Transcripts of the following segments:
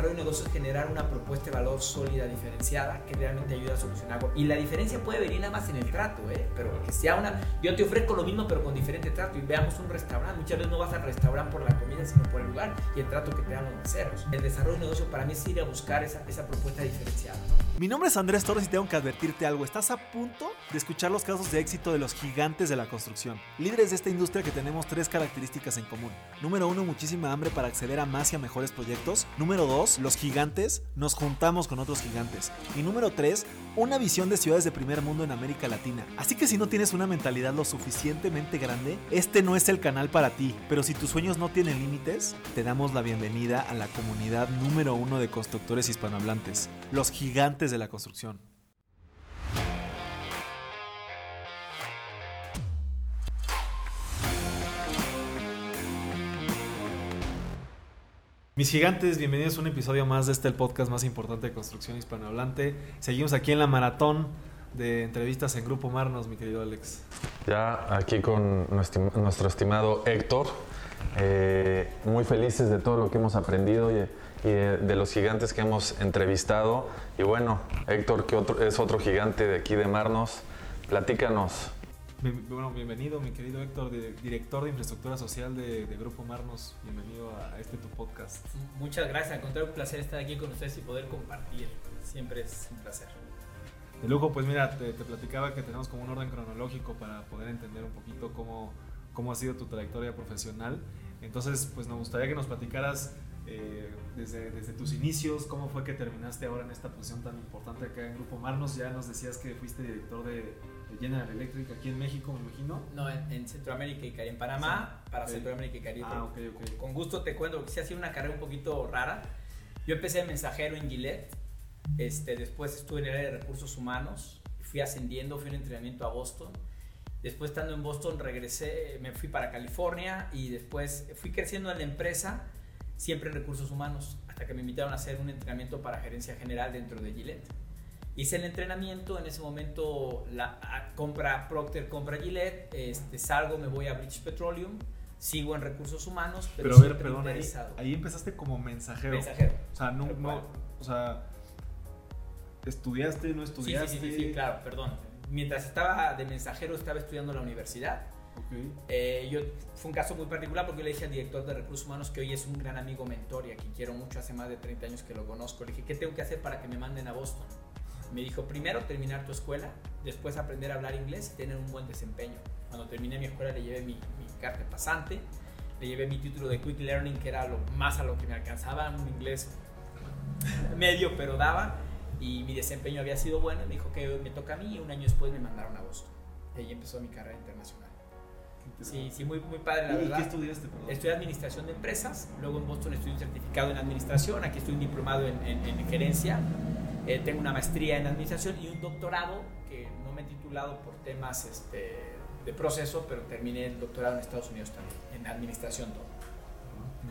desarrollo de negocios es generar una propuesta de valor sólida, diferenciada, que realmente ayuda a solucionar algo. Y la diferencia puede venir nada más en el trato, ¿eh? pero que sea una. Yo te ofrezco lo mismo, pero con diferente trato. Y veamos un restaurante. Muchas veces no vas al restaurante por la comida, sino por el lugar y el trato que te dan los meseros. El desarrollo de negocio para mí es ir a buscar esa, esa propuesta diferenciada. Mi nombre es Andrés Torres y tengo que advertirte algo. Estás a punto de escuchar los casos de éxito de los gigantes de la construcción. Líderes de esta industria que tenemos tres características en común. Número uno, muchísima hambre para acceder a más y a mejores proyectos. Número dos, los gigantes, nos juntamos con otros gigantes. Y número tres, una visión de ciudades de primer mundo en América Latina. Así que si no tienes una mentalidad lo suficientemente grande, este no es el canal para ti. Pero si tus sueños no tienen límites, te damos la bienvenida a la comunidad número uno de constructores hispanohablantes, los gigantes de la construcción. Mis gigantes, bienvenidos a un episodio más de este el podcast más importante de construcción hispanohablante. Seguimos aquí en la maratón de entrevistas en Grupo Marnos, mi querido Alex. Ya aquí con nuestro, estimado Héctor, eh, muy felices de todo lo que hemos aprendido y, de, los gigantes que hemos entrevistado. Y bueno, Héctor, que otro, es otro gigante de aquí de Marnos, platícanos bueno, bienvenido, mi querido Héctor, director de infraestructura social de, Grupo Marnos. Bienvenido a este tu podcast. Muchas gracias, al contrario, un placer estar aquí con ustedes y poder compartir. Siempre es un placer. De lujo, pues mira, te, platicaba que tenemos como un orden cronológico para poder entender un poquito cómo, cómo ha sido tu trayectoria profesional. Entonces, pues nos gustaría que nos platicaras eh, desde, desde, tus inicios, cómo fue que terminaste ahora en esta posición tan importante acá en Grupo Marnos. Ya nos decías que fuiste director de General Electric aquí en México, me imagino. No, en, Centroamérica y Caribe. En Panamá, para Centroamérica y Caribe. Ah, ok, ok. Con gusto te cuento, que sí ha sido una carrera un poquito rara. Yo empecé de mensajero en Gillette, este, después estuve en el área de recursos humanos, fui ascendiendo, fui en entrenamiento a Boston. Después estando en Boston regresé, me fui para California y después fui creciendo en la empresa, siempre en recursos humanos, hasta que me invitaron a hacer un entrenamiento para gerencia general dentro de Gillette. Hice el entrenamiento, en ese momento la, compra Procter, compra Gillette, este, salgo, me voy a British Petroleum, sigo en recursos humanos, pero, pero a ver, perdón, ahí, empezaste como mensajero. Mensajero. O sea, no, no o sea, ¿estudiaste, no estudiaste? Sí, sí, sí, claro, perdón. Mientras estaba de mensajero, estaba estudiando en la universidad. Okay. Eh, yo, fue un caso muy particular porque yo le dije al director de recursos humanos que hoy es un gran amigo mentor y a quien quiero mucho, hace más de 30 años que lo conozco. Le dije, ¿qué tengo que hacer para que me manden a Boston? Me dijo, primero terminar tu escuela, después aprender a hablar inglés y tener un buen desempeño. Cuando terminé mi escuela le llevé mi, mi carta pasante, le llevé mi título de Quick Learning, que era lo más a lo que me alcanzaba, un inglés medio, pero daba, y mi desempeño había sido bueno. Me dijo que me toca a mí y un año después me mandaron a Boston. Y ahí empezó mi carrera internacional. Sí, sí, muy, muy padre, la verdad. ¿Y qué estudiaste? Perdón? Estudié administración de empresas, luego en Boston estudié un certificado en administración, aquí estoy un diplomado en, en, en gerencia eh, tengo una maestría en administración y un doctorado que no me he titulado por temas este, de proceso, pero terminé el doctorado en Estados Unidos también, en administración todo.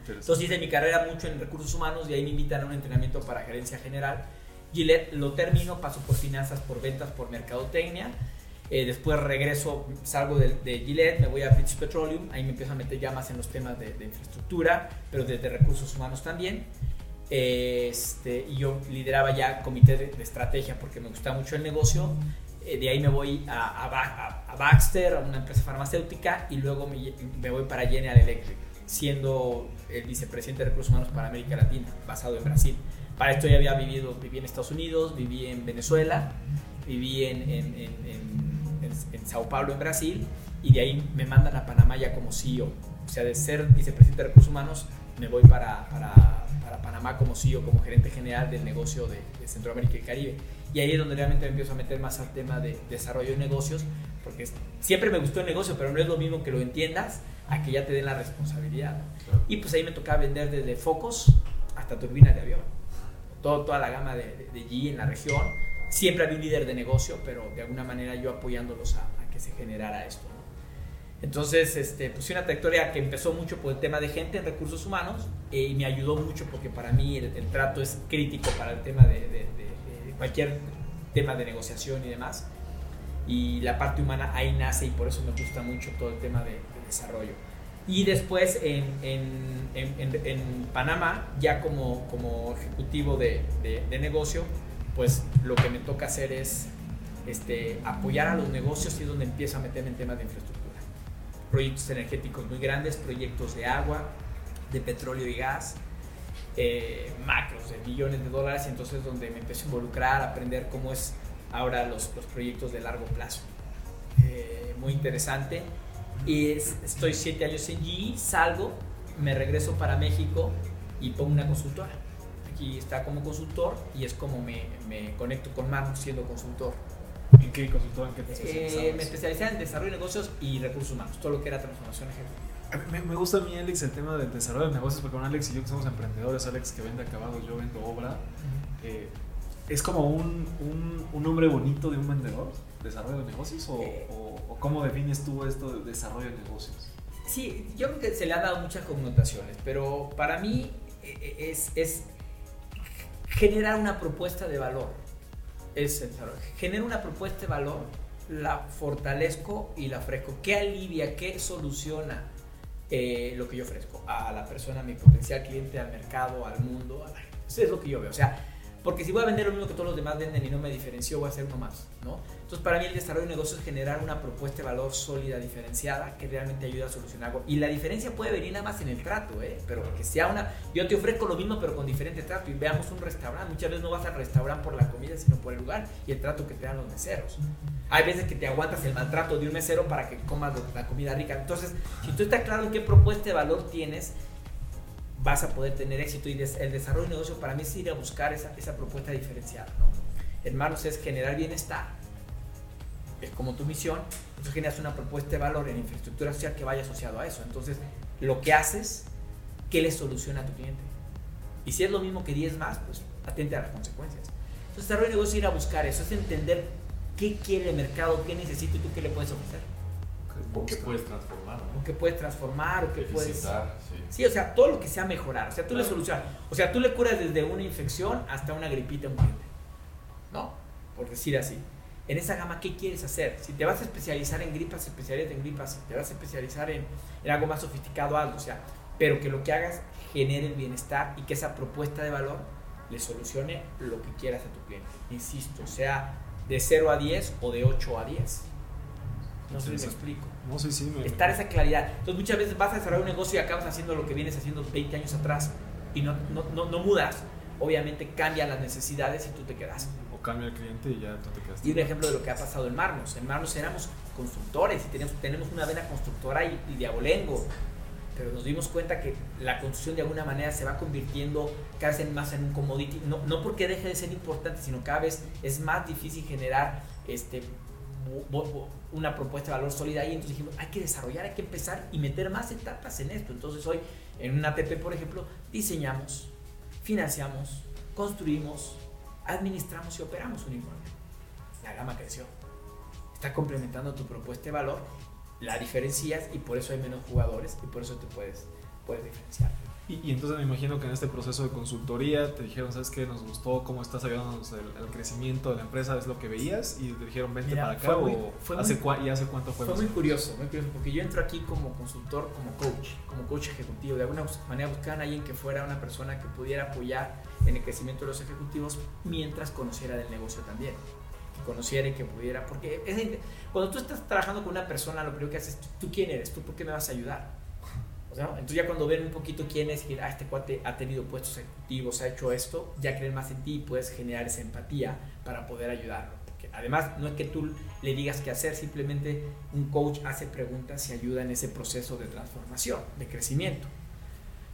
Entonces hice mi carrera mucho en recursos humanos y ahí me invitan a un entrenamiento para gerencia general. Gillette lo termino, paso por finanzas, por ventas, por mercadotecnia. Eh, después regreso, salgo de, de, Gillette, me voy a British Petroleum, ahí me empiezo a meter ya más en los temas de, de infraestructura, pero desde recursos humanos también. Este, y yo lideraba ya comité de, estrategia porque me gustaba mucho el negocio. Eh, de ahí me voy a, a, Baxter, a una empresa farmacéutica, y luego me, me, voy para General Electric, siendo el vicepresidente de recursos humanos para América Latina, basado en Brasil. Para esto ya había vivido, viví en Estados Unidos, viví en Venezuela, viví en, en, en, en Sao Paulo, en Brasil, y de ahí me mandan a Panamá ya como CEO. O sea, de ser vicepresidente de recursos humanos, me voy para, para para Panamá como CEO, como gerente general del negocio de, Centroamérica y Caribe. Y ahí es donde realmente me empiezo a meter más al tema de desarrollo de negocios, porque siempre me gustó el negocio, pero no es lo mismo que lo entiendas a que ya te den la responsabilidad. Y pues ahí me tocaba vender desde focos hasta turbinas de avión. Todo, toda la gama de, de, G en la región. Siempre había un líder de negocio, pero de alguna manera yo apoyándolos a, a que se generara esto. Entonces, este, pues una trayectoria que empezó mucho por el tema de gente en recursos humanos eh, y me ayudó mucho porque para mí el, trato es crítico para el tema de, cualquier tema de negociación y demás. Y la parte humana ahí nace y por eso me gusta mucho todo el tema de, desarrollo. Y después en, en, en, en Panamá, ya como, como ejecutivo de, de, de, negocio, pues lo que me toca hacer es este, apoyar a los negocios y es donde empiezo a meterme en temas de infraestructura. Proyectos energéticos muy grandes, proyectos de agua, de petróleo y gas, eh, macros de millones de dólares, entonces donde me empecé a involucrar, a aprender cómo es ahora los, los proyectos de largo plazo. Eh, muy interesante. Y estoy siete años en salgo, me regreso para México y pongo una consultora. Aquí está como consultor y es como me, me conecto con Marco siendo consultor. ¿En qué consultora? ¿En qué te Eh, me especialicé en desarrollo de negocios y recursos humanos, todo lo que era transformación ejecutiva. Me, me, gusta a mí, Alex, el tema del desarrollo de negocios, porque con Alex y yo que somos emprendedores, Alex que vende acabados, yo vendo obra. Eh, ¿Es como un, un, un, nombre bonito de un vendedor? ¿Desarrollo de negocios? O, eh, o, o, cómo defines tú esto de desarrollo de negocios? Sí, yo creo que se le ha dado muchas connotaciones, pero para mí eh, es, es generar una propuesta de valor. Es genero una propuesta de valor, la fortalezco y la ofrezco. ¿Qué alivia, qué soluciona eh, lo que yo ofrezco a la persona, a mi potencial cliente, al mercado, al mundo? A la... Eso es lo que yo veo. O sea, porque si voy a vender lo mismo que todos los demás venden y no me diferencio, voy a hacer uno más, ¿no? Entonces, para mí el desarrollo de negocios es generar una propuesta de valor sólida, diferenciada, que realmente ayude a solucionar algo. Y la diferencia puede venir nada más en el trato, ¿eh? Pero que sea una... Yo te ofrezco lo mismo, pero con diferente trato. Y veamos un restaurante. Muchas veces no vas al restaurante por la comida, sino por el lugar y el trato que te dan los meseros. Hay veces que te aguantas el maltrato de un mesero para que comas la comida rica. Entonces, si tú estás claro en qué propuesta de valor tienes, vas a poder tener éxito. Y el desarrollo de negocio para mí es ir a buscar esa, esa propuesta diferenciada. ¿no? Hermanos, es generar bienestar. Es como tu misión. Entonces generas una propuesta de valor en infraestructura social que vaya asociado a eso. Entonces, lo que haces, ¿qué le soluciona a tu cliente? Y si es lo mismo que 10 más, pues atente a las consecuencias. Entonces, desarrollo de negocio es ir a buscar eso, es entender qué quiere el mercado, qué necesita y tú qué le puedes ofrecer. O qué puedes transformar, ¿no? O qué puedes transformar, o qué puedes... Sí. sí. o sea, todo lo que sea mejorar. O sea, tú claro. le solucionas. O sea, tú le curas desde una infección hasta una gripita a un cliente. ¿No? Por decir así. En esa gama, ¿qué quieres hacer? Si te vas a especializar en gripas, especialízate en gripas. Si te vas a especializar en, en algo más sofisticado, algo. O sea, pero que lo que hagas genere el bienestar y que esa propuesta de valor le solucione lo que quieras a tu cliente. Insisto, sea de 0 a 10 o de 8 a 10. No sé si me explico. No sé si me... Estar esa claridad. Entonces muchas veces vas a desarrollar un negocio y acabas haciendo lo que vienes haciendo 20 años atrás y no, no, no, no mudas. Obviamente cambian las necesidades y tú te quedas. O cambia el cliente y ya tú te quedas. Y un ejemplo de lo que ha pasado en Marnos. En Marnos éramos constructores y tenemos, tenemos una vena constructora y, y de abolengo. Pero nos dimos cuenta que la construcción de alguna manera se va convirtiendo cada vez más en un commodity. No, no porque deje de ser importante, sino cada vez es más difícil generar este, una propuesta de valor sólida ahí. Entonces dijimos, hay que desarrollar, hay que empezar y meter más etapas en esto. Entonces hoy en una APP, por ejemplo, diseñamos, financiamos, construimos, administramos y operamos un informe. La gama creció. Está complementando tu propuesta de valor, la diferencias y por eso hay menos jugadores y por eso te puedes, puedes diferenciar. Y, y, entonces me imagino que en este proceso de consultoría te dijeron, ¿sabes qué? Nos gustó cómo estás ayudándonos el, el crecimiento de la empresa, es lo que veías, y te dijeron, vente Mira, para acá, muy, o hace muy, ¿y hace cuánto fue? Fue muy curioso, muy curioso, porque yo entro aquí como consultor, como coach, como coach ejecutivo. De alguna manera buscaban a alguien que fuera una persona que pudiera apoyar en el crecimiento de los ejecutivos mientras conociera del negocio también. Que conociera y que pudiera, porque es, cuando tú estás trabajando con una persona, lo primero que haces, ¿tú quién eres? ¿Tú por qué me vas a ayudar? O sea, entonces ya cuando ven un poquito quién es, ah, este cuate ha tenido puestos ejecutivos, ha hecho esto, ya creen más en ti y puedes generar esa empatía para poder ayudarlo. Porque además no es que tú le digas qué hacer, simplemente un coach hace preguntas y ayuda en ese proceso de transformación, de crecimiento.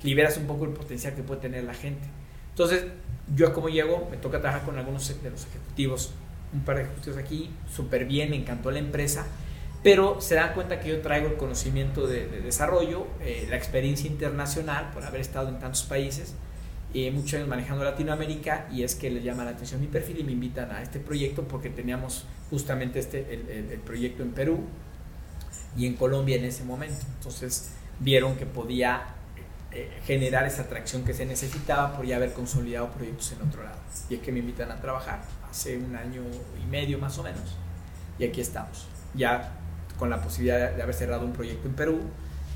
Liberas un poco el potencial que puede tener la gente. Entonces, yo como llego, me toca trabajar con algunos de los ejecutivos, un par de ejecutivos aquí, súper bien, me encantó la empresa pero se dan cuenta que yo traigo el conocimiento de, de desarrollo, eh, la experiencia internacional por haber estado en tantos países, eh, muchos años manejando Latinoamérica y es que les llama la atención mi perfil y me invitan a este proyecto porque teníamos justamente este, el, el, el proyecto en Perú y en Colombia en ese momento. Entonces vieron que podía eh, generar esa atracción que se necesitaba por ya haber consolidado proyectos en otro lado. Y es que me invitan a trabajar hace un año y medio más o menos y aquí estamos. Ya con la posibilidad de haber cerrado un proyecto en Perú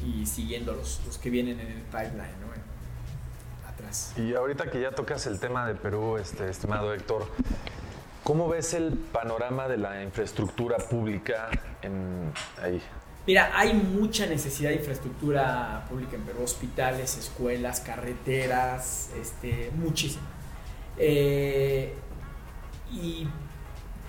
y siguiendo los, los que vienen en el pipeline, ¿no? Atrás. Y ahorita que ya tocas el tema de Perú, este, estimado Héctor, ¿cómo ves el panorama de la infraestructura pública en ahí? Mira, hay mucha necesidad de infraestructura pública en Perú, hospitales, escuelas, carreteras, este, muchísimo. Eh, y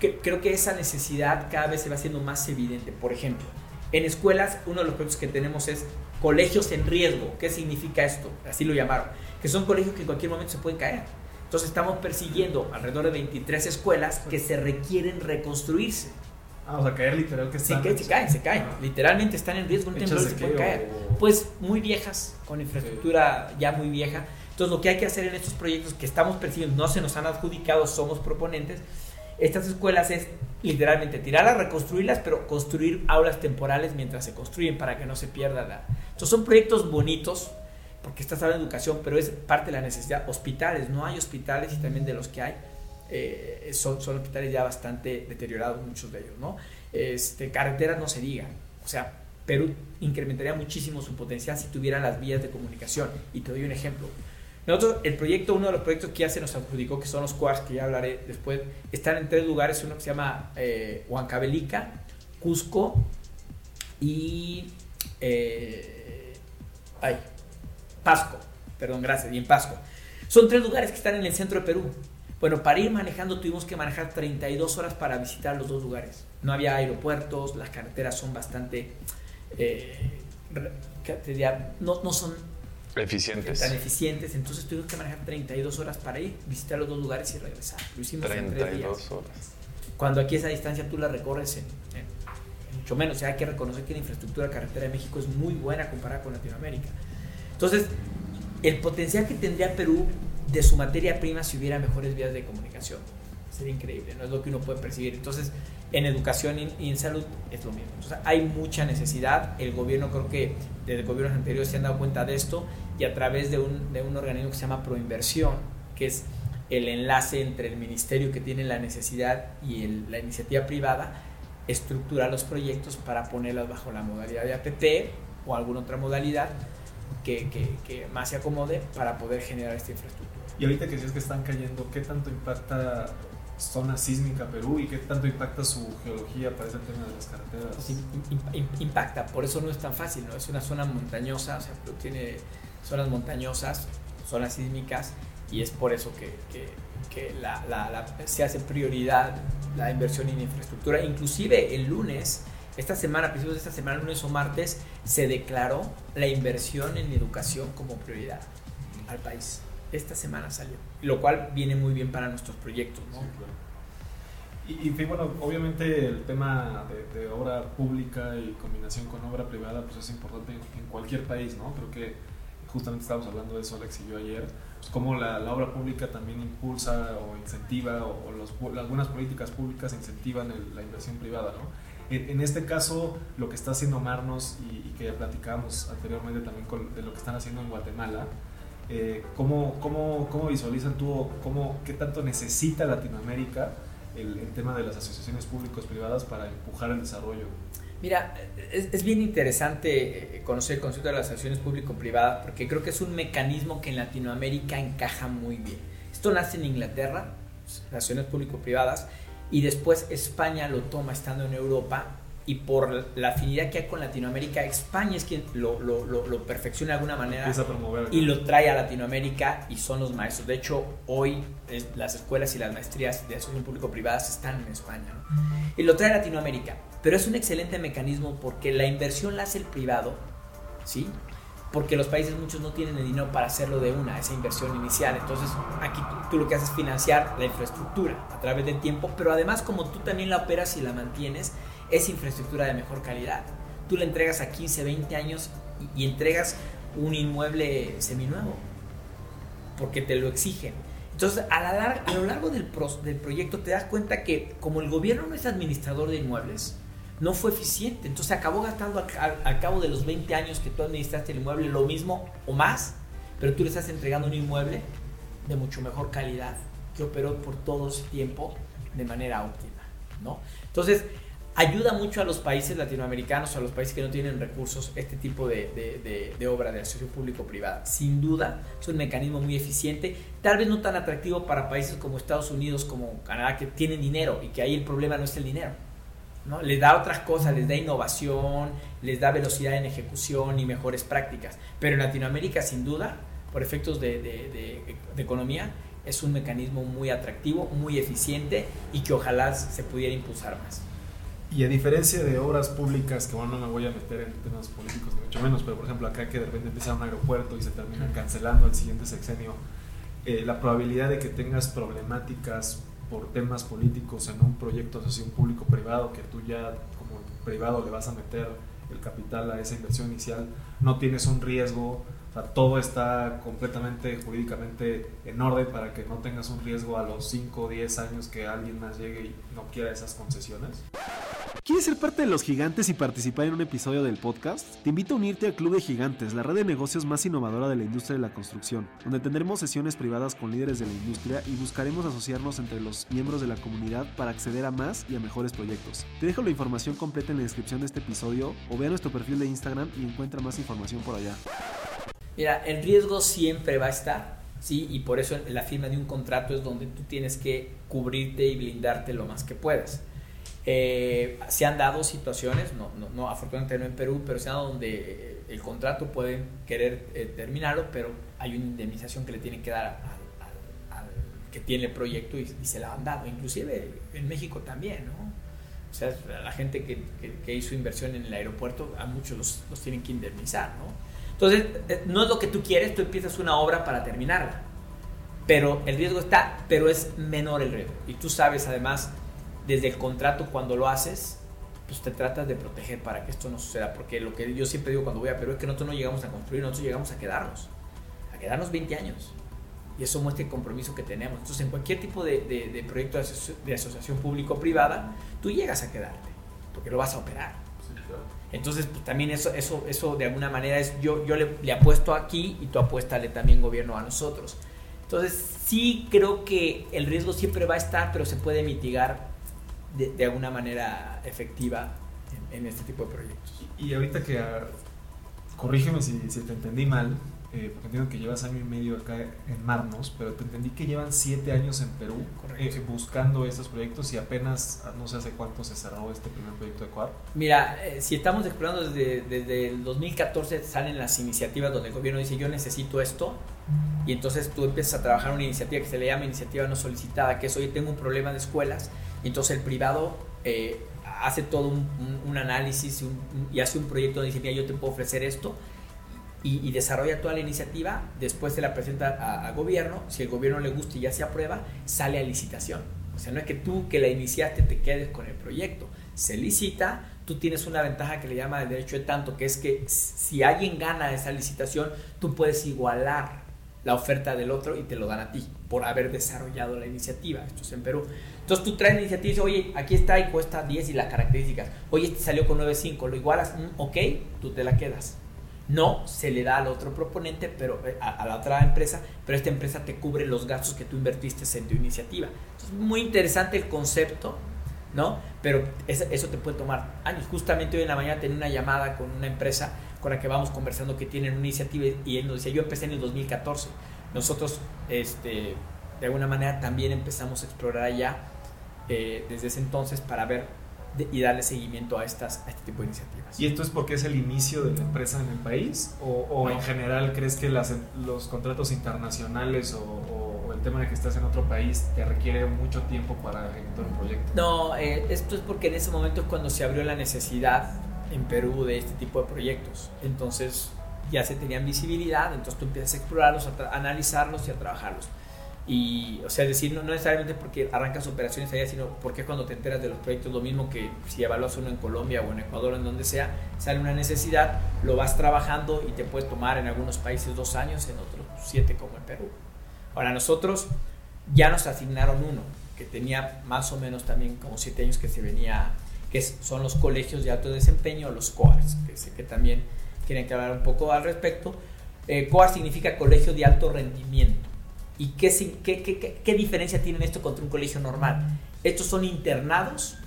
creo que esa necesidad cada vez se va haciendo más evidente. Por ejemplo, en escuelas, uno de los proyectos que tenemos es colegios en riesgo. ¿Qué significa esto? Así lo llamaron. Que son colegios que en cualquier momento se pueden caer. Entonces estamos persiguiendo alrededor de 23 escuelas que se requieren reconstruirse. Ah, o sea, caer literal que están... Sí, que se caen, se caen. Ah. Literalmente están en riesgo, un temblor se pueden caer. Pues muy viejas, con infraestructura ya muy vieja. Entonces lo que hay que hacer en estos proyectos que estamos persiguiendo, no se nos han adjudicado, somos proponentes, estas escuelas es literalmente tirarlas, reconstruirlas, pero construir aulas temporales mientras se construyen para que no se pierda la... Entonces son proyectos bonitos, porque estás hablando de educación, pero es parte de la necesidad. Hospitales, no hay hospitales y también de los que hay, eh, son, hospitales ya bastante deteriorados, muchos de ellos, ¿no? Este, carreteras no se digan, o sea, Perú incrementaría muchísimo su potencial si tuviera las vías de comunicación. Y te doy un ejemplo. Nosotros, el proyecto, uno de los proyectos que ya se nos adjudicó, que son los QUARS, que ya hablaré después, están en tres lugares, uno que se llama eh, Huancavelica, Cusco y... Eh, ay, Pasco, perdón, gracias, y en Pasco. Son tres lugares que están en el centro de Perú. Bueno, para ir manejando tuvimos que manejar 32 horas para visitar los dos lugares. No había aeropuertos, las carreteras son bastante... Eh, no, no son eficientes. tan eficientes. Entonces tuvimos que manejar 32 horas para ir, visitar los dos lugares y regresar. Lo hicimos 32 en días. horas. Cuando aquí esa distancia tú la recorres en, mucho menos. O sea, hay que reconocer que la infraestructura carretera de México es muy buena comparada con Latinoamérica. Entonces, el potencial que tendría Perú de su materia prima si hubiera mejores vías de comunicación sería increíble, no es lo que uno puede percibir. Entonces, en educación y en salud es lo mismo. Entonces, hay mucha necesidad. El gobierno, creo que desde gobiernos anteriores se han dado cuenta de esto y a través de un, de un organismo que se llama Proinversión, que es el enlace entre el ministerio que tiene la necesidad y la iniciativa privada, estructura los proyectos para ponerlos bajo la modalidad de APP o alguna otra modalidad que, que, que, más se acomode para poder generar esta infraestructura. Y ahorita que dices que están cayendo, ¿qué tanto impacta zona sísmica Perú y qué tanto impacta su geología para ese tema de las carreteras? Impacta, por eso no es tan fácil, ¿no? Es una zona montañosa, o sea, tiene zonas montañosas, zonas sísmicas, y es por eso que, que, la, la, se hace prioridad la inversión en infraestructura. Inclusive el lunes, esta semana, a principios de esta semana, lunes o martes, se declaró la inversión en educación como prioridad al país esta semana salió, lo cual viene muy bien para nuestros proyectos. ¿no? y, bueno, obviamente el tema de, obra pública y combinación con obra privada pues es importante en, cualquier país, ¿no? Creo que justamente estábamos hablando de eso Alex y yo ayer, pues cómo la, obra pública también impulsa o incentiva o, los, algunas políticas públicas incentivan la inversión privada, ¿no? En, este caso, lo que está haciendo Marnos y, que ya platicamos anteriormente también con, de lo que están haciendo en Guatemala, eh, ¿cómo, cómo, cómo, visualizan tú, cómo, qué tanto necesita Latinoamérica el, tema de las asociaciones públicos-privadas para empujar el desarrollo? Mira, es, bien interesante eh, conocer el concepto de las asociaciones público-privadas porque creo que es un mecanismo que en Latinoamérica encaja muy bien. Esto nace en Inglaterra, asociaciones público-privadas, y después España lo toma estando en Europa y por la afinidad que hay con Latinoamérica, España es quien lo, lo, lo, perfecciona de alguna manera y lo trae a Latinoamérica y son los maestros. De hecho, hoy las escuelas y las maestrías de asociación público-privadas están en España y lo trae a Latinoamérica. Pero es un excelente mecanismo porque la inversión la hace el privado, ¿sí? Porque los países muchos no tienen el dinero para hacerlo de una, esa inversión inicial. Entonces, aquí tú, tú lo que haces es financiar la infraestructura a través del tiempo, pero además como tú también la operas y la mantienes, es infraestructura de mejor calidad. Tú le entregas a 15, 20 años y, entregas un inmueble seminuevo, porque te lo exigen. Entonces, a, la lo largo del, proyecto te das cuenta que como el gobierno no es administrador de inmuebles, no fue eficiente. Entonces acabó gastando al, cabo de los 20 años que tú administraste el inmueble lo mismo o más, pero tú le estás entregando un inmueble de mucho mejor calidad que operó por todo ese tiempo de manera óptima. ¿no? Entonces, ayuda mucho a los países latinoamericanos, a los países que no tienen recursos, este tipo de, de, de, obra de asociación público-privada. Sin duda, es un mecanismo muy eficiente, tal vez no tan atractivo para países como Estados Unidos, como Canadá, que tienen dinero y que ahí el problema no es el dinero. ¿no? Les da otras cosas, les da innovación, les da velocidad en ejecución y mejores prácticas. Pero en Latinoamérica, sin duda, por efectos de economía, es un mecanismo muy atractivo, muy eficiente y que ojalá se pudiera impulsar más. Y a diferencia de obras públicas, que bueno, no me voy a meter en temas políticos ni mucho menos, pero por ejemplo acá que de repente empieza un aeropuerto y se termina cancelando el siguiente sexenio, eh, la probabilidad de que tengas problemáticas por temas políticos en un proyecto de asociación público-privado, que tú ya como privado le vas a meter el capital a esa inversión inicial, no tienes un riesgo o sea, todo está completamente jurídicamente en orden para que no tengas un riesgo a los 5 o 10 años que alguien más llegue y no quiera esas concesiones. ¿Quieres ser parte de los gigantes y participar en un episodio del podcast? Te invito a unirte al Club de Gigantes, la red de negocios más innovadora de la industria de la construcción, donde tendremos sesiones privadas con líderes de la industria y buscaremos asociarnos entre los miembros de la comunidad para acceder a más y a mejores proyectos. Te dejo la información completa en la descripción de este episodio o ve a nuestro perfil de Instagram y encuentra más información por allá. Mira, el riesgo siempre va a estar, ¿sí? Y por eso la firma de un contrato es donde tú tienes que cubrirte y blindarte lo más que puedas. Eh, se han dado situaciones, no, no, no, afortunadamente no en Perú, pero se han dado donde el contrato puede querer eh, terminarlo, pero hay una indemnización que le tienen que dar al, que tiene el proyecto y, se la han dado. Inclusive en México también, ¿no? O sea, la gente que, que, hizo inversión en el aeropuerto, a muchos los, los tienen que indemnizar, ¿no? Entonces, eh, no es lo que tú quieres, tú empiezas una obra para terminarla. Pero el riesgo está, pero es menor el riesgo. Y tú sabes además, desde el contrato cuando lo haces, pues te tratas de proteger para que esto no suceda. Porque lo que yo siempre digo cuando voy a Perú es que nosotros no llegamos a construir, nosotros llegamos a quedarnos. A quedarnos 20 años. Y eso muestra el compromiso que tenemos. Entonces, en cualquier tipo de, de proyecto de asociación público-privada, tú llegas a quedarte, porque lo vas a operar. Entonces, pues, también eso, eso, eso de alguna manera es, yo, yo le, apuesto aquí y tú apuéstale también gobierno a nosotros. Entonces, sí creo que el riesgo siempre va a estar, pero se puede mitigar de, de alguna manera efectiva en, este tipo de proyectos. Y, ahorita que, ah, corrígeme si, si te entendí mal, eh, porque entiendo que llevas año y medio acá en Marnos, pero te entendí que llevan siete años en Perú eh, buscando estos proyectos y apenas ah, no sé hace cuánto se cerró este primer proyecto de Quad. Mira, eh, si estamos explorando desde, desde el 2014 salen las iniciativas donde el gobierno dice yo necesito esto y entonces tú empiezas a trabajar una iniciativa que se le llama iniciativa no solicitada, que es hoy tengo un problema de escuelas y entonces el privado hace todo un, análisis y hace un proyecto donde dice mira yo te puedo ofrecer esto y, desarrolla toda la iniciativa, después se la presenta a, gobierno, si el gobierno le gusta y ya se aprueba, sale a licitación. O sea, no es que tú que la iniciaste te quedes con el proyecto, se licita, tú tienes una ventaja que le llama el derecho de tanto, que es que si alguien gana esa licitación, tú puedes igualar la oferta del otro y te lo dan a ti por haber desarrollado la iniciativa. Esto es en Perú. Entonces tú traes la iniciativa y dices, oye, aquí está y cuesta 10 y las características. Oye, este salió con 9.5, lo igualas, mm, ok, tú te la quedas. No se le da al otro proponente, pero eh, a, la otra empresa, pero esta empresa te cubre los gastos que tú invertiste en tu iniciativa. Es muy interesante el concepto, ¿no? Pero eso, te puede tomar años. Justamente hoy en la mañana tenía una llamada con una empresa con la que vamos conversando que tienen una iniciativa y él nos decía, yo empecé en el 2014. Nosotros, este, de alguna manera, también empezamos a explorar allá eh, desde ese entonces para ver y darle seguimiento a, estas, a este tipo de iniciativas. ¿Y esto es porque es el inicio de la empresa en el país? ¿O, en general crees que las, los contratos internacionales o, el tema de que estás en otro país te requiere mucho tiempo para ejecutar un proyecto? No, eh, esto es porque en ese momento es cuando se abrió la necesidad en Perú de este tipo de proyectos. Entonces ya se tenían visibilidad, entonces tú empiezas a explorarlos, a analizarlos y a trabajarlos. Y, o sea, decir, no, necesariamente porque arrancas operaciones allá, sino porque cuando te enteras de los proyectos, lo mismo que si evalúas uno en Colombia o en Ecuador, en donde sea, sale una necesidad, lo vas trabajando y te puede tomar en algunos países dos años, en otros siete, como en Perú. Ahora, nosotros ya nos asignaron uno, que tenía más o menos también como siete años que se venía, que son los colegios de alto desempeño, los COARs, que sé que también quieren que hablar un poco al respecto. Eh, COAR significa colegio de alto rendimiento. ¿Y qué, qué, qué, diferencia tiene esto contra un colegio normal? Estos son internados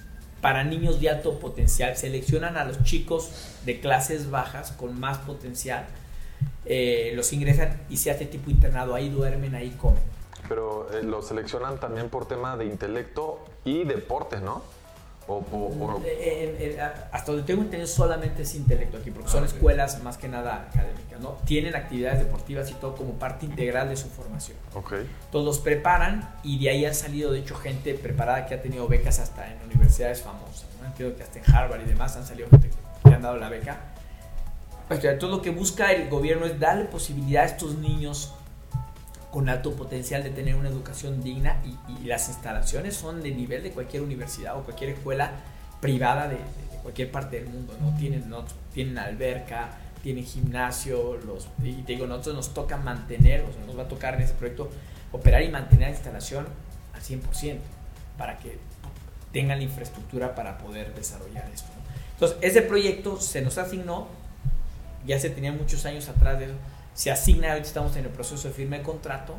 para niños de alto potencial. Seleccionan a los chicos de clases bajas con más potencial, eh, los ingresan y se hace tipo internado. Ahí duermen, ahí comen. Pero eh, los seleccionan también por tema de intelecto y deportes, ¿no? O, o- o- Eh, eh, eh, hasta donde tengo entendido solamente es intelecto aquí, porque son Ah, ok. escuelas más que nada académicas, ¿no? Tienen actividades deportivas y todo como parte integral de su formación. ok. Todos los preparan y de ahí han salido, de hecho, gente preparada que ha tenido becas hasta en universidades famosas. ¿no? Entiendo que hasta en Harvard y demás han salido gente que han dado la beca. Sea, todo lo que busca el gobierno es darle posibilidad a estos niños con alto potencial de tener una educación digna y, y las instalaciones son de nivel de cualquier universidad o cualquier escuela privada de cualquier parte del mundo. ¿no? Tienen, ¿no? tienen alberca, tienen gimnasio, los, y te digo, nosotros nos toca mantener, o sea, nos va a tocar en ese proyecto operar y mantener la instalación al 100% para que tengan la infraestructura para poder desarrollar esto. ¿no? Entonces, ese proyecto se nos asignó, ya se tenía muchos años atrás de eso, se asigna, ahorita estamos en el proceso de firma de contrato,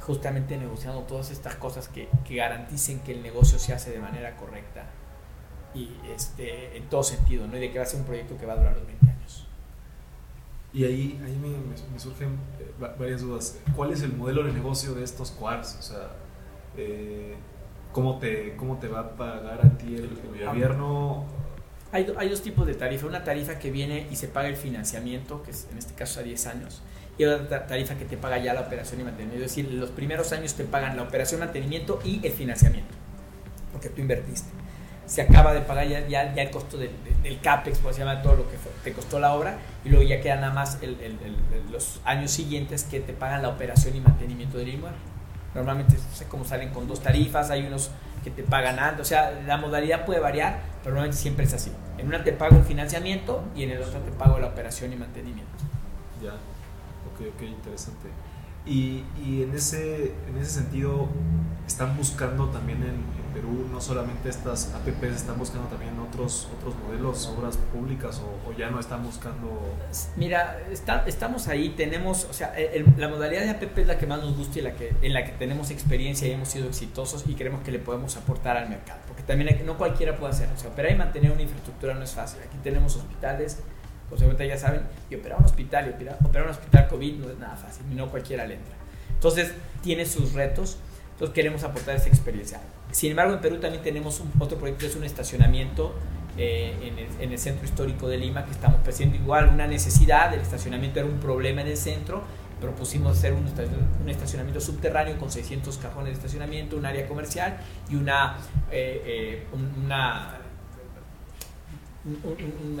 justamente negociando todas estas cosas que, que garanticen que el negocio se hace de manera correcta y este, en todo sentido, ¿no? y de que va a ser un proyecto que va a durar los 20 años. Y ahí, ahí me, me- me surgen eh, va- varias dudas. ¿Cuál es el modelo de negocio de estos quarks? O sea, eh, ¿cómo, te, ¿cómo te va a pagar a ti el, el gobierno? Hay, hay dos tipos de tarifa. Una tarifa que viene y se paga el financiamiento, que es en este caso a 10 años, y otra ta- tarifa que te paga ya la operación y mantenimiento. Es decir, los primeros años te pagan la operación, mantenimiento y el financiamiento, porque tú invertiste. Se acaba de pagar ya, ya, el costo del, CAPEX, por se llama todo lo que te costó la obra, y luego ya quedan nada más el- el- los años siguientes que te pagan la operación y mantenimiento del inmueble. Normalmente, no sé cómo salen con dos tarifas, hay unos que te pagan antes, o sea, la modalidad puede variar, pero normalmente siempre es así. En una te pago el financiamiento y en el otro te pago la operación y mantenimiento. Ya, ok, ok, interesante. Y, y en, ese, en ese sentido, están buscando también en Perú, no solamente estas APPs, están buscando también otros, otros modelos, obras públicas, o, o ya no están buscando... Mira, está- estamos ahí, tenemos, o sea, el- la modalidad de APP es la que más nos gusta y la que, en la que tenemos experiencia y hemos sido exitosos y creemos que le podemos aportar al mercado. Porque también hay no cualquiera puede hacerlo. O sea, operar y mantener una infraestructura no es fácil. Aquí tenemos hospitales, pues ahorita ya saben, y operar un hospital y operar, operar un hospital COVID no es nada fácil, no cualquiera le entra. Entonces, tiene sus retos, entonces queremos aportar esa experiencia. Sin embargo, en Perú también tenemos un, otro proyecto, es un estacionamiento eh, en, el, en el centro histórico de Lima, que estamos persiguiendo igual una necesidad, el estacionamiento era un problema en el centro, propusimos hacer un, estacion- un estacionamiento subterráneo con 600 cajones de estacionamiento, un área comercial y una, un- una un, un- un,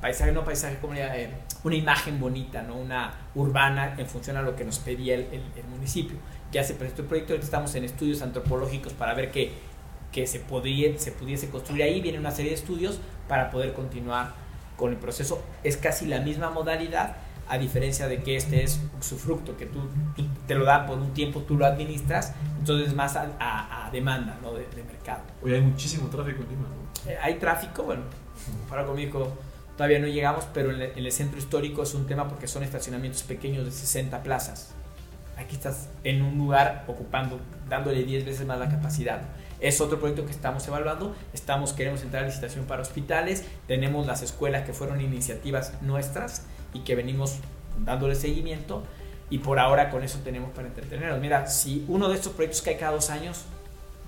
paisaje, no paisaje, como? Eh, una imagen bonita, ¿no? una urbana en función a lo que nos pedía el municipio. Ya se presentó el proyecto, ahorita estamos en estudios antropológicos para ver que, que se, podría, se pudiese construir ahí. Viene una serie de estudios para poder continuar con el proceso. Es casi la misma modalidad, a diferencia de que este es su fruto, que tú, tú te lo dan por un tiempo, tú lo administras, entonces es más a, a- a demanda ¿no? de, de mercado. Hoy hay muchísimo tráfico en Lima, ¿no? Eh, hay tráfico, bueno, para conmigo todavía no llegamos, pero en el, en el centro histórico es un tema porque son estacionamientos pequeños de 60 plazas. Aquí estás en un lugar ocupando, dándole 10 veces más la capacidad. Es otro proyecto que estamos evaluando. Estamos, queremos entrar a licitación para hospitales. Tenemos las escuelas que fueron iniciativas nuestras y que venimos dándole seguimiento. Y por ahora con eso tenemos para entretenernos. Mira, si uno de estos proyectos cae cada dos años,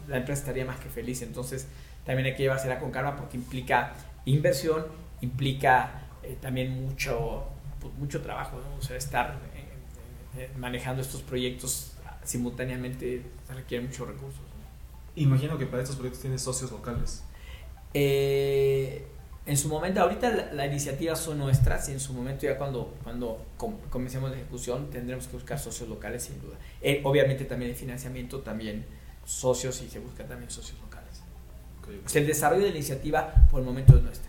la empresa estaría más que feliz. Entonces, también hay que llevársela con calma porque implica inversión, implica eh, también mucho, pues, mucho trabajo, ¿no? o sea, estar eh, manejando estos proyectos simultáneamente requiere muchos recursos. ¿no? Imagino que para estos proyectos tienes socios locales. Eh, en su momento, ahorita la, la iniciativa son nuestras y en su momento ya cuando, cuando com- comencemos la ejecución tendremos que buscar socios locales sin duda. Eh, obviamente también el financiamiento, también socios y se buscan también socios locales. Ok, ok. O sea, el desarrollo de la iniciativa por el momento es nuestro.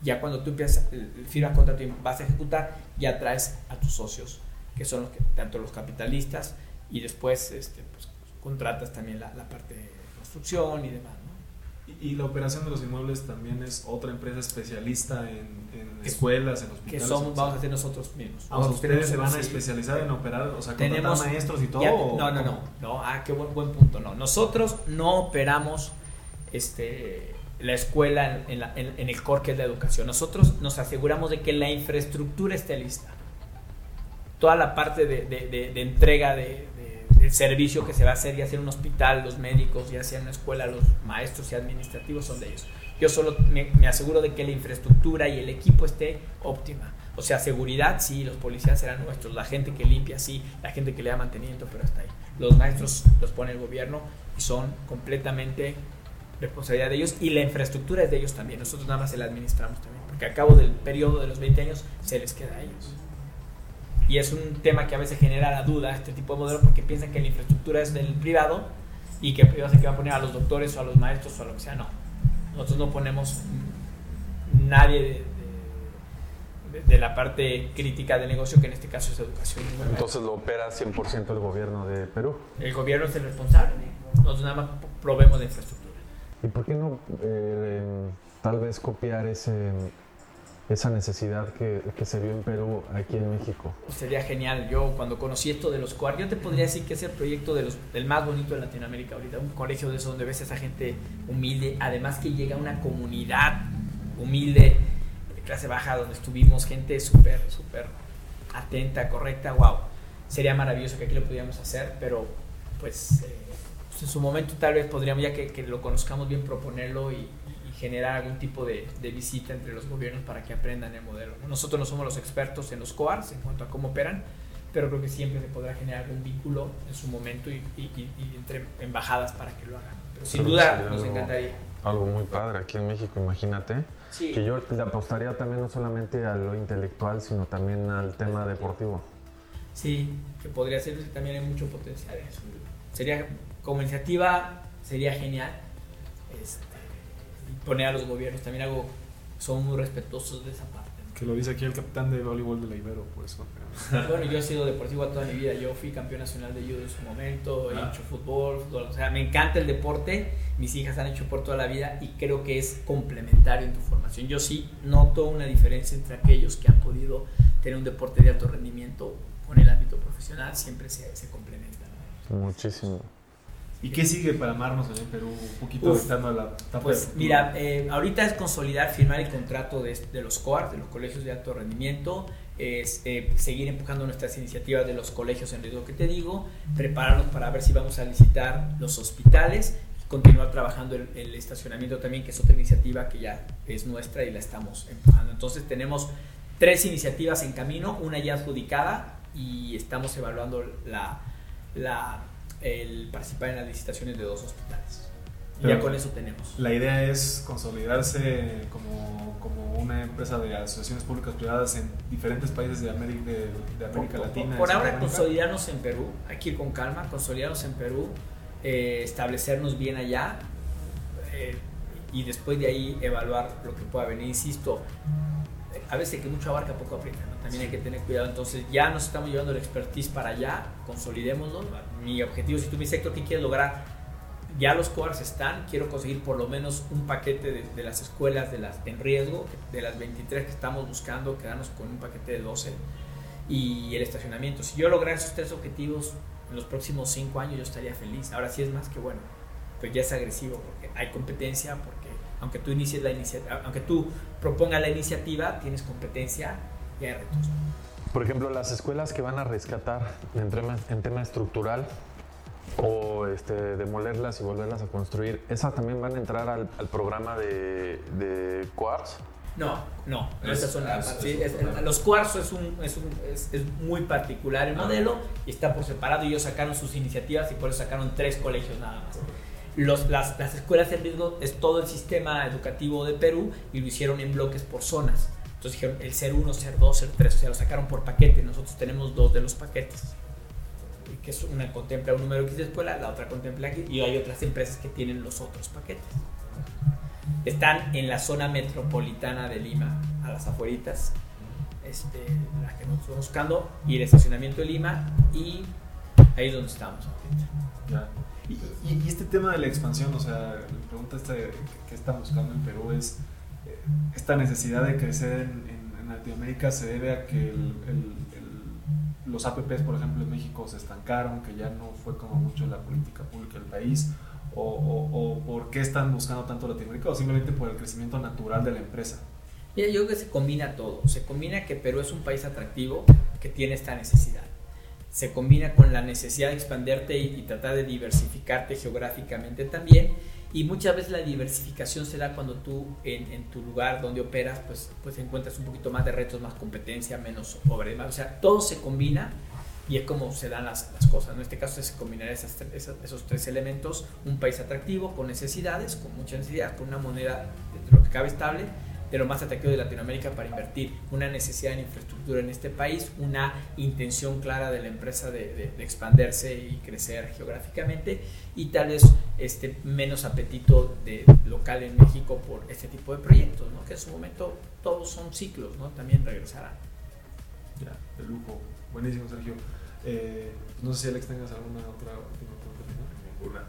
Ya cuando tú empiezas, firmas contrato y vas a ejecutar, ya traes a tus socios, que son los que, tanto los capitalistas y después este, pues, contratas también la, la parte de construcción y demás. ¿no? Y, y la operación de los inmuebles también es otra empresa especialista en, en Que- escuelas, en Que hospitales. somos, o sea, vamos a hacer nosotros mismos. Ah, Nosotros ustedes se van a especializar en operar, o sea, Tenemos- maestros y todo. Ya- no, no, no, no. Ah, qué buen, buen punto. No, nosotros no operamos este la escuela en, en, el core que es la educación. Nosotros nos aseguramos de que la infraestructura esté lista. Toda la parte de, de, entrega de, del servicio que se va a hacer, ya sea en un hospital, los médicos, ya sea en una escuela, los maestros y administrativos son de ellos. Yo solo me, me aseguro de que la infraestructura y el equipo esté óptima. O sea, seguridad, sí, los policías serán nuestros, la gente que limpia, sí, la gente que le da mantenimiento, pero hasta ahí. Los maestros los pone el gobierno y son completamente responsabilidad de ellos y la infraestructura es de ellos también. Nosotros nada más se la administramos también, porque a cabo del periodo de los 20 años se les queda a ellos. Y es un tema que a veces genera la duda, este tipo de modelo, porque piensan que la infraestructura es del privado y que el privado se que va a poner a los doctores o a los maestros o a lo que sea. No. Nosotros no ponemos nadie de, de, la parte crítica del negocio, que en este caso es educación. Entonces lo opera 100% el gobierno de Perú. El gobierno es el responsable. Nosotros nada más probemos de infraestructura. ¿Y por qué no eh, tal vez copiar ese, esa necesidad que, que, se vio en Perú aquí en México? Sería genial. Yo cuando conocí esto de los COAR, yo te podría decir que es el proyecto de los, del más bonito de Latinoamérica ahorita. Un colegio de eso donde ves a esa gente humilde, además que llega una comunidad humilde, de clase baja, donde estuvimos, gente súper, súper atenta, correcta, wow. Sería maravilloso que aquí lo pudiéramos hacer, pero pues... Eh, en su momento tal vez podríamos, ya que, lo conozcamos bien, proponerlo y, generar algún tipo de, visita entre los gobiernos para que aprendan el modelo. Nosotros no somos los expertos en los COARs en cuanto a cómo operan, pero creo que siempre se podrá generar algún vínculo en su momento y, entre embajadas para que lo hagan. Pero sin duda nos encantaría. Algo muy padre aquí en México, imagínate. Que yo le apostaría también no solamente a lo intelectual, sino también al tema deportivo. Sí, que podría ser, también hay mucho potencial. Sería como iniciativa sería genial este, poner a los gobiernos también algo son muy respetuosos de esa parte que lo dice aquí el capitán de voleibol de la Ibero pues bueno yo he sido deportivo toda mi vida yo fui campeón nacional de judo en su momento he ah. hecho fútbol, o sea me encanta el deporte mis hijas han hecho por toda la vida y creo que es complementario en tu formación. Yo sí noto una diferencia entre aquellos que han podido tener un deporte de alto rendimiento con el ámbito profesional siempre se, se complementan muchísimo ¿Y qué sigue para amarnos en Perú? Un poquito estando a la etapa Pues mira, eh, ahorita es consolidar, firmar el contrato de, de los COAR, de los colegios de alto rendimiento, es eh, seguir empujando nuestras iniciativas de los colegios en riesgo que te digo, prepararnos para ver si vamos a licitar los hospitales, continuar trabajando el, el estacionamiento también, que es otra iniciativa que ya es nuestra y la estamos empujando. Entonces tenemos tres iniciativas en camino, una ya adjudicada y estamos evaluando la, la el participar en las licitaciones de dos hospitales. Y ya con eso tenemos. La idea es consolidarse como, como, una empresa de asociaciones públicas privadas en diferentes países de América, de, América Latina. Por, ahora consolidarnos en Perú, aquí con calma, consolidarnos en Perú, eh, establecernos bien allá eh, y después de ahí evaluar lo que pueda venir. Insisto, a veces que mucho abarca poco aprieta, también hay que tener cuidado. Entonces ya nos estamos llevando el expertise para allá, consolidémoslo. Mi objetivo, si tú me dices, ¿qué quieres lograr? Ya los COARs están, quiero conseguir por lo menos un paquete de, las escuelas de las, en riesgo, de las 23 que estamos buscando, quedarnos con un paquete de 12 y el estacionamiento. Si yo lograr esos tres objetivos en los próximos 5 años, yo estaría feliz. Ahora sí es más que bueno, pues ya es agresivo porque hay competencia, porque aunque tú inicies la iniciativa, aunque tú propongas la iniciativa, tienes competencia y hay retos. Por ejemplo, las escuelas que van a rescatar en tema, en tema estructural o este, demolerlas y volverlas a construir, ¿esas también van a entrar al, programa de, de Quartz? No, no, esas son las, los Quartz es, un, es, un, es, es, muy particular el ah. modelo y está por separado. Ellos sacaron sus iniciativas y por eso sacaron tres colegios nada más las, las, escuelas en riesgo es todo el sistema educativo de Perú y lo hicieron en bloques por zonas. Entonces dijeron el ser 1, ser 2, ser 3, o sea, lo sacaron por paquete. Nosotros tenemos dos de los paquetes. Que es una contempla un número X de escuela, la otra contempla X, y hay otras empresas que tienen los otros paquetes. Están en la zona metropolitana de Lima, a las afueritas, este, la que nos estamos buscando, y el estacionamiento de Lima, y ahí es donde estamos ahorita. Y, este tema de la expansión, o sea, la pregunta esta que está buscando en Perú es, eh, esta necesidad de crecer en, Latinoamérica se debe a que los APPs, por ejemplo, en México se estancaron, que ya no fue como mucho la política pública del país, o, por qué están buscando tanto Latinoamérica o simplemente por el crecimiento natural de la empresa? yo creo que se combina todo. Se combina que Perú es un país atractivo que tiene esta necesidad. Se combina con la necesidad de expanderte y, tratar de diversificarte geográficamente también. Y muchas veces la diversificación se da cuando tú en, tu lugar donde operas, pues, pues encuentras un poquito más de retos, más competencia, menos pobreza. O sea, todo se combina y es como se dan las, cosas. En este caso se combinar esas, esos tres elementos, un país atractivo, con necesidades, con mucha necesidad, con una moneda de lo que cabe estable, de lo más atractivo de Latinoamérica para invertir, una necesidad en infraestructura en este país, una intención clara de la empresa de, de, expandirse y crecer geográficamente y tal vez este, menos apetito de local en México por este tipo de proyectos, ¿no? que en su momento todos son ciclos, ¿no? también regresarán. Ya, de lujo. Buenísimo, Sergio. Eh, no sé si Alex tengas alguna otra Ninguna.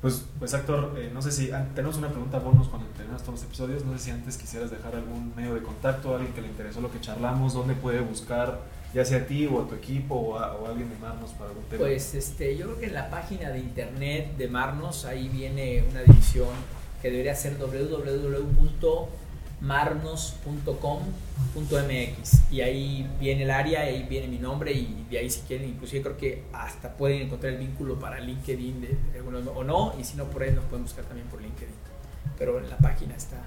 Pues, pues actor, eh, no sé si ah, tenemos una pregunta bonus cuando terminamos todos los episodios. No sé si antes quisieras dejar algún medio de contacto, alguien que le interesó lo que charlamos, dónde puede buscar, ya sea a ti o a tu equipo o a, o alguien de Marnos para algún tema. Pues este, yo creo que en la página de internet de Marnos ahí viene una división que debería ser www marnos.com.mx y ahí viene el área, ahí viene mi nombre y de ahí si quieren, inclusive creo que hasta pueden encontrar el vínculo para LinkedIn de, o no, y si no por ahí nos pueden buscar también por LinkedIn, pero en la página está.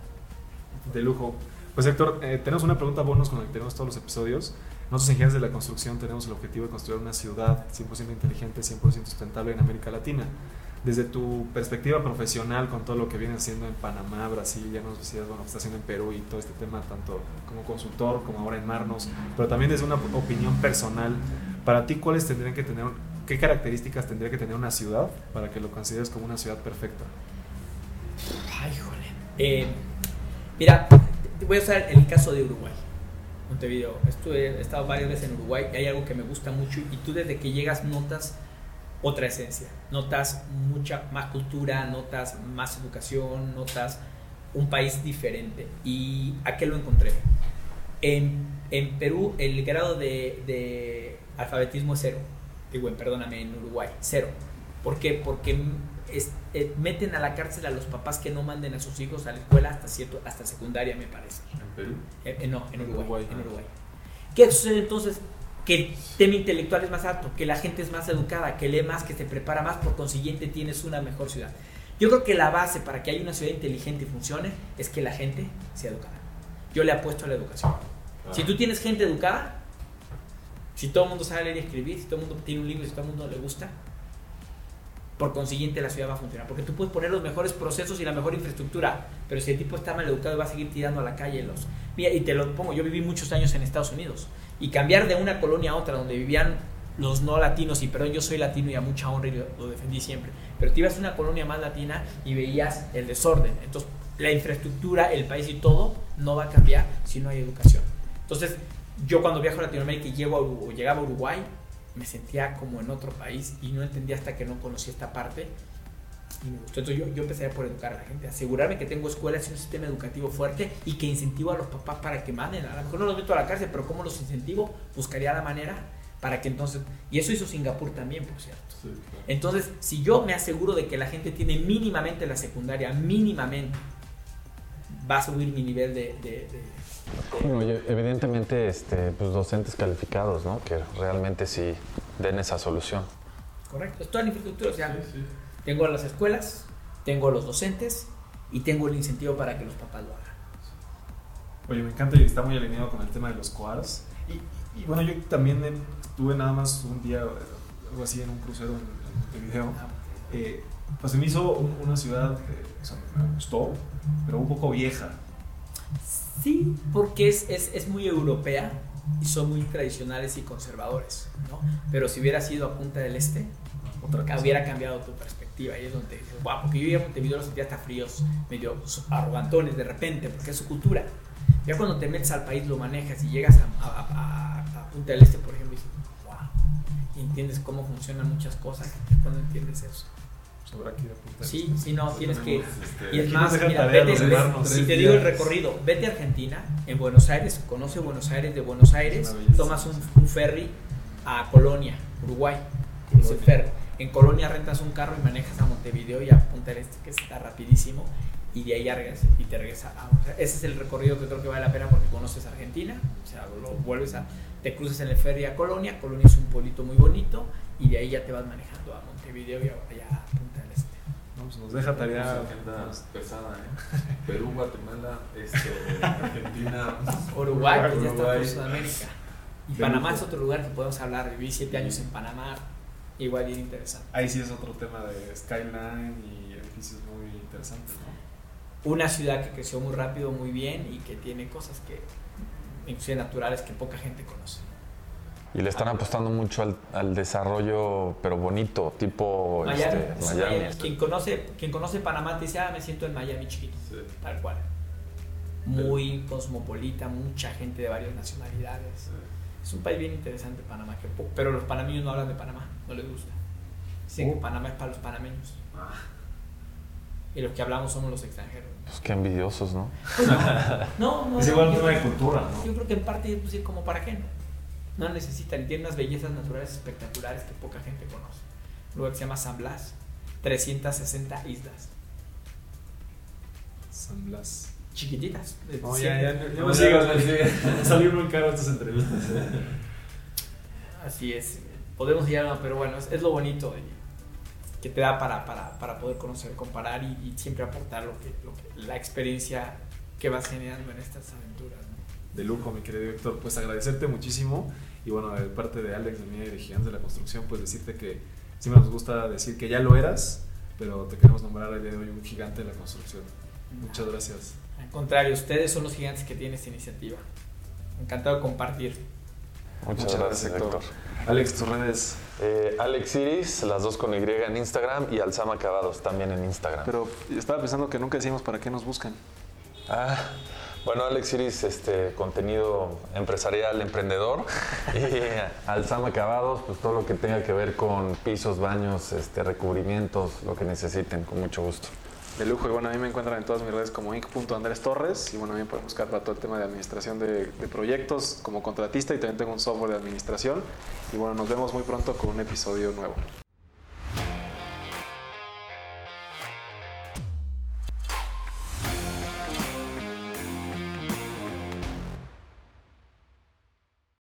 De lujo. Pues Héctor, eh, tenemos una pregunta bonus con la que tenemos todos los episodios. Nosotros en Ingenieros de la Construcción tenemos el objetivo de construir una ciudad 100% inteligente, 100% sustentable en América Latina desde tu perspectiva profesional con todo lo que vienes haciendo en Panamá, Brasil, ya nos decías, bueno, que estás haciendo en Perú y todo este tema, tanto como consultor como ahora en Marnos, pero también desde una opinión personal, para ti, ¿cuáles tendrían que tener, qué características tendría que tener una ciudad para que lo consideres como una ciudad perfecta? Ay, jole. Eh, mira, voy a usar el caso de Uruguay. Montevideo. Estuve, he estado varias veces en Uruguay y hay algo que me gusta mucho y tú desde que llegas notas otra esencia. Notas mucha más cultura, notas más educación, notas un país diferente. ¿Y a qué lo encontré? En, en Perú el grado de, de, alfabetismo es cero. Digo, perdóname, en Uruguay, cero. ¿Por qué? Porque eh, meten a la cárcel a los papás que no manden a sus hijos a la escuela hasta, cierto, hasta secundaria, me parece. ¿En Perú? Eh, eh, no, en Uruguay. En Uruguay. ¿Qué sucede entonces? Que el tema intelectual es más alto, que la gente es más educada, que lee más, que se prepara más, por consiguiente tienes una mejor ciudad. Yo creo que la base para que haya una ciudad inteligente y funcione es que la gente sea educada. Yo le apuesto a la educación. Si tú tienes gente educada, si todo el mundo sabe leer y escribir, si todo el mundo tiene un libro si todo el mundo le gusta, por consiguiente la ciudad va a funcionar. Porque tú puedes poner los mejores procesos y la mejor infraestructura, pero si el tipo está mal educado va a seguir tirando a la calle los... Mira, y te lo pongo, yo viví muchos años en Estados Unidos y cambiar de una colonia a otra donde vivían los no latinos, y perdón, yo soy latino y a mucha honra y lo, defendí siempre, pero te ibas a una colonia más latina y veías el desorden. Entonces, la infraestructura, el país y todo no va a cambiar si no hay educación. Entonces, yo cuando viajo a Latinoamérica y llego llegaba a Uruguay, me sentía como en otro país y no entendía hasta que no conocí esta parte y me gustó. Entonces yo, yo empecé por educar a la gente, asegurarme que tengo escuelas y un sistema educativo fuerte y que incentivo a los papás para que manden. A lo mejor no los meto a la cárcel, pero ¿cómo los incentivo? Buscaría la manera para que entonces... Y eso hizo Singapur también, por cierto. Entonces, si yo me aseguro de que la gente tiene mínimamente la secundaria, mínimamente, va a subir mi nivel de... de, Bueno, evidentemente, este, pues docentes calificados, ¿no? Que realmente sí den esa solución. Correcto, es toda la infraestructura, o sea, tengo las escuelas, tengo los docentes y tengo el incentivo para que los papás lo hagan. Oye, me encanta y está muy alineado con el tema de los coars. Y, bueno, yo también estuve nada más un día, algo así, en un crucero en, video. Eh, pues se me hizo una ciudad que me gustó, pero un poco vieja. Sí, porque es, es, es muy europea y son muy tradicionales y conservadores, ¿no? Pero si hubiera sido a Punta del Este, otra hubiera cambiado tu perspectiva. Y es donde dices, wow, porque yo iba a Montevideo los sentía hasta fríos, medio arrogantones de repente, porque es su cultura. Ya cuando te metes al país, lo manejas y llegas a, Punta del Este, por ejemplo, y dices, wow, y entiendes cómo funcionan muchas cosas cuando entiendes eso. Sí, sí, no, tienes que. Este, y es más, mira, vete, si te digo el recorrido, vete a Argentina, en Buenos Aires, conoce Buenos Aires, de Buenos Aires, tomas un, ferry a Colonia, Uruguay, es el ferry En Colonia rentas un carro y manejas a Montevideo y a Punta del Este, que está rapidísimo, y de ahí ya regresas y te regresa a... O sea, ese es el recorrido que creo que vale la pena porque conoces Argentina, o sea, lo vuelves a... Te cruzas en el ferry a Colonia, Colonia es un pueblito muy bonito, y de ahí ya te vas manejando a Montevideo y ahora ya a Punta del Este. No, pues nos deja tarea. agenda pesada, ¿eh? Perú, Guatemala, este, Argentina, Uruguay, pues ya está Uruguay. por Sudamérica. Y Panamá es otro lugar que podemos hablar. Viví siete años en Panamá, igual bien interesante. Ahí sí es otro tema de skyline y edificios muy interesantes, ¿no? Una ciudad que creció muy rápido, muy bien y que tiene cosas que, inclusive naturales, que poca gente conoce. Y le están apostando mucho al, al desarrollo, pero bonito, tipo Miami, este, es Miami. Miami. Quien, conoce, quien conoce Panamá te dice, ah, me siento en Miami chiquito, Sí. tal cual. Muy cosmopolita, mucha gente de varias nacionalidades. Es un país bien interesante Panamá, que pero los panameños no hablan de Panamá, no les gusta. Dicen que Oh. Panamá es para los panameños. Ah, Y los que hablamos somos los extranjeros. Pues qué envidiosos, ¿no? No, no. Es no, igual un yo- tema de cultura, ¿no? Yo creo que en parte, pues, como para qué no. No necesitan, tiene unas bellezas naturales espectaculares que poca gente conoce. Un lugar que se llama San Blas, 360 islas, San Blas. chiquititas. No, cien- ya, ya, ya No, no sigas. Salió muy caro estas entrevistas. Así es. Podemos ir a, pero bueno, es, es lo bonito y que te da para, para, para poder conocer, comparar y, y siempre aportar lo que, lo que- la experiencia que vas generando en estas aventuras. ¿no? De lujo, mi querido Héctor. Pues agradecerte muchísimo. Y bueno, de parte de Alex, de mí y de Gigantes de la Construcción, pues decirte que siempre nos gusta decir que ya lo eras, pero te queremos nombrar el día de hoy un gigante de la construcción. Muchas gracias. Al contrario, ustedes son los gigantes que tienen esta iniciativa. Encantado de compartir. Muchas, gracias, Héctor. Alex, tus redes. Eh, Alex Iris, las dos con Y en Instagram y Alzama Acabados también en Instagram. Pero estaba pensando que nunca decimos para qué nos buscan. Ah, bueno, Alex Iris, este, contenido empresarial, emprendedor. Y Alzama Acabados, pues todo lo que tenga que ver con pisos, baños, este, recubrimientos, lo que necesiten, con mucho gusto. De lujo, y bueno, a mí me encuentran en todas mis redes como inc.andrés Torres, y bueno, también pueden buscar para todo el tema de administración de, de proyectos como contratista, y también tengo un software de administración, y bueno, nos vemos muy pronto con un episodio nuevo.